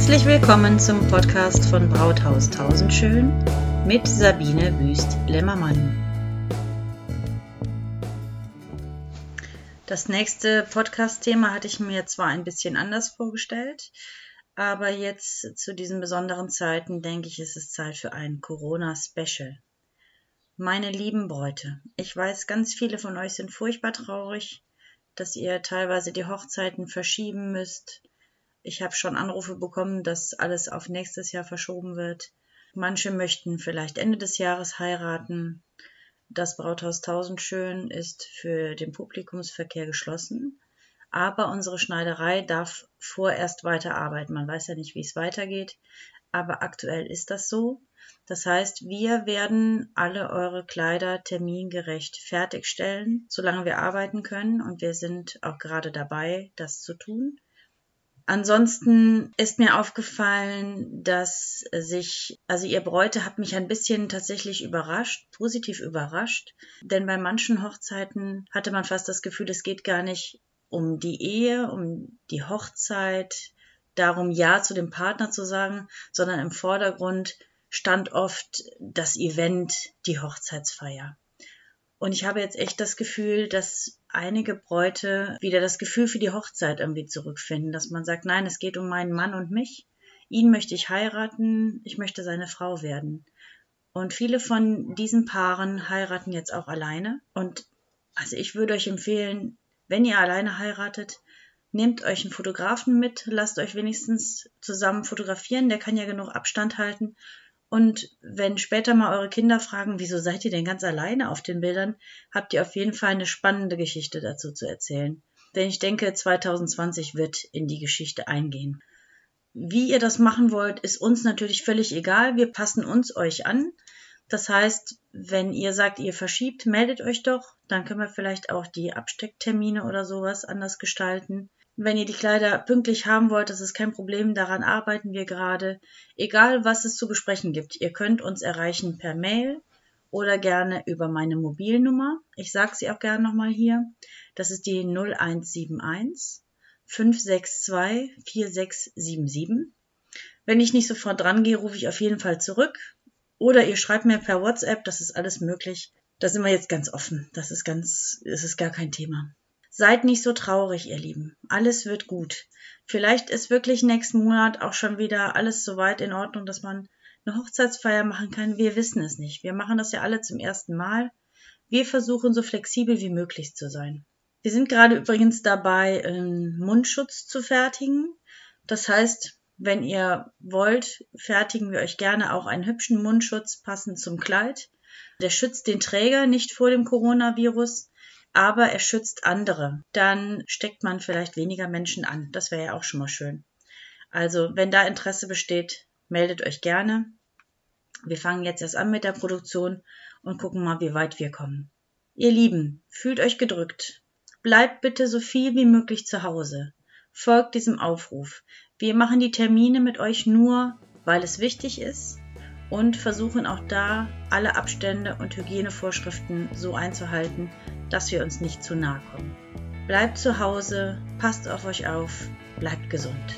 Herzlich willkommen zum Podcast von Brauthaus Tausendschön mit Sabine Wüst-Lämmermann. Das nächste Podcast-Thema hatte ich mir zwar ein bisschen anders vorgestellt, aber jetzt zu diesen besonderen Zeiten denke ich, ist es Zeit für ein Corona-Special. Meine lieben Bräute, ich weiß, ganz viele von euch sind furchtbar traurig, dass ihr teilweise die Hochzeiten verschieben müsst. Ich habe schon Anrufe bekommen, dass alles auf nächstes Jahr verschoben wird. Manche möchten vielleicht Ende des Jahres heiraten. Das Brauthaus Tausendschön ist für den Publikumsverkehr geschlossen. Aber unsere Schneiderei darf vorerst weiter arbeiten. Man weiß ja nicht, wie es weitergeht. Aber aktuell ist das so. Das heißt, wir werden alle eure Kleider termingerecht fertigstellen, solange wir arbeiten können. Und wir sind auch gerade dabei, das zu tun. Ansonsten ist mir aufgefallen, dass sich, also ihr Bräute hat mich ein bisschen tatsächlich überrascht, positiv überrascht, denn bei manchen Hochzeiten hatte man fast das Gefühl, es geht gar nicht um die Ehe, um die Hochzeit, darum Ja zu dem Partner zu sagen, sondern im Vordergrund stand oft das Event, die Hochzeitsfeier. Und ich habe jetzt echt das Gefühl, dass einige Bräute wieder das Gefühl für die Hochzeit irgendwie zurückfinden, dass man sagt, nein, es geht um meinen Mann und mich. Ihn möchte ich heiraten, ich möchte seine Frau werden. Und viele von diesen Paaren heiraten jetzt auch alleine. Und also ich würde euch empfehlen, wenn ihr alleine heiratet, nehmt euch einen Fotografen mit, lasst euch wenigstens zusammen fotografieren, der kann ja genug Abstand halten und wenn später mal eure Kinder fragen, wieso seid ihr denn ganz alleine auf den Bildern, habt ihr auf jeden Fall eine spannende Geschichte dazu zu erzählen. Denn ich denke, 2020 wird in die Geschichte eingehen. Wie ihr das machen wollt, ist uns natürlich völlig egal. Wir passen uns euch an. Das heißt, wenn ihr sagt, ihr verschiebt, meldet euch doch. Dann können wir vielleicht auch die Abstecktermine oder sowas anders gestalten. Wenn ihr die Kleider pünktlich haben wollt, das ist kein Problem, daran arbeiten wir gerade. Egal, was es zu besprechen gibt, ihr könnt uns erreichen per Mail oder gerne über meine Mobilnummer. Ich sage sie auch gerne nochmal hier. Das ist die 0171 562 4677. Wenn ich nicht sofort dran gehe, rufe ich auf jeden Fall zurück. Oder ihr schreibt mir per WhatsApp, das ist alles möglich. Da sind wir jetzt ganz offen. Das ist ganz, es ist gar kein Thema. Seid nicht so traurig, ihr Lieben. Alles wird gut. Vielleicht ist wirklich nächsten Monat auch schon wieder alles so weit in Ordnung, dass man eine Hochzeitsfeier machen kann. Wir wissen es nicht. Wir machen das ja alle zum ersten Mal. Wir versuchen so flexibel wie möglich zu sein. Wir sind gerade übrigens dabei, einen Mundschutz zu fertigen. Das heißt, wenn ihr wollt, fertigen wir euch gerne auch einen hübschen Mundschutz passend zum Kleid. Der schützt den Träger nicht vor dem Coronavirus aber er schützt andere. Dann steckt man vielleicht weniger Menschen an. Das wäre ja auch schon mal schön. Also, wenn da Interesse besteht, meldet euch gerne. Wir fangen jetzt erst an mit der Produktion und gucken mal, wie weit wir kommen. Ihr Lieben, fühlt euch gedrückt. Bleibt bitte so viel wie möglich zu Hause. Folgt diesem Aufruf. Wir machen die Termine mit euch nur, weil es wichtig ist und versuchen auch da alle Abstände und Hygienevorschriften so einzuhalten, dass wir uns nicht zu nahe kommen. Bleibt zu Hause, passt auf euch auf, bleibt gesund.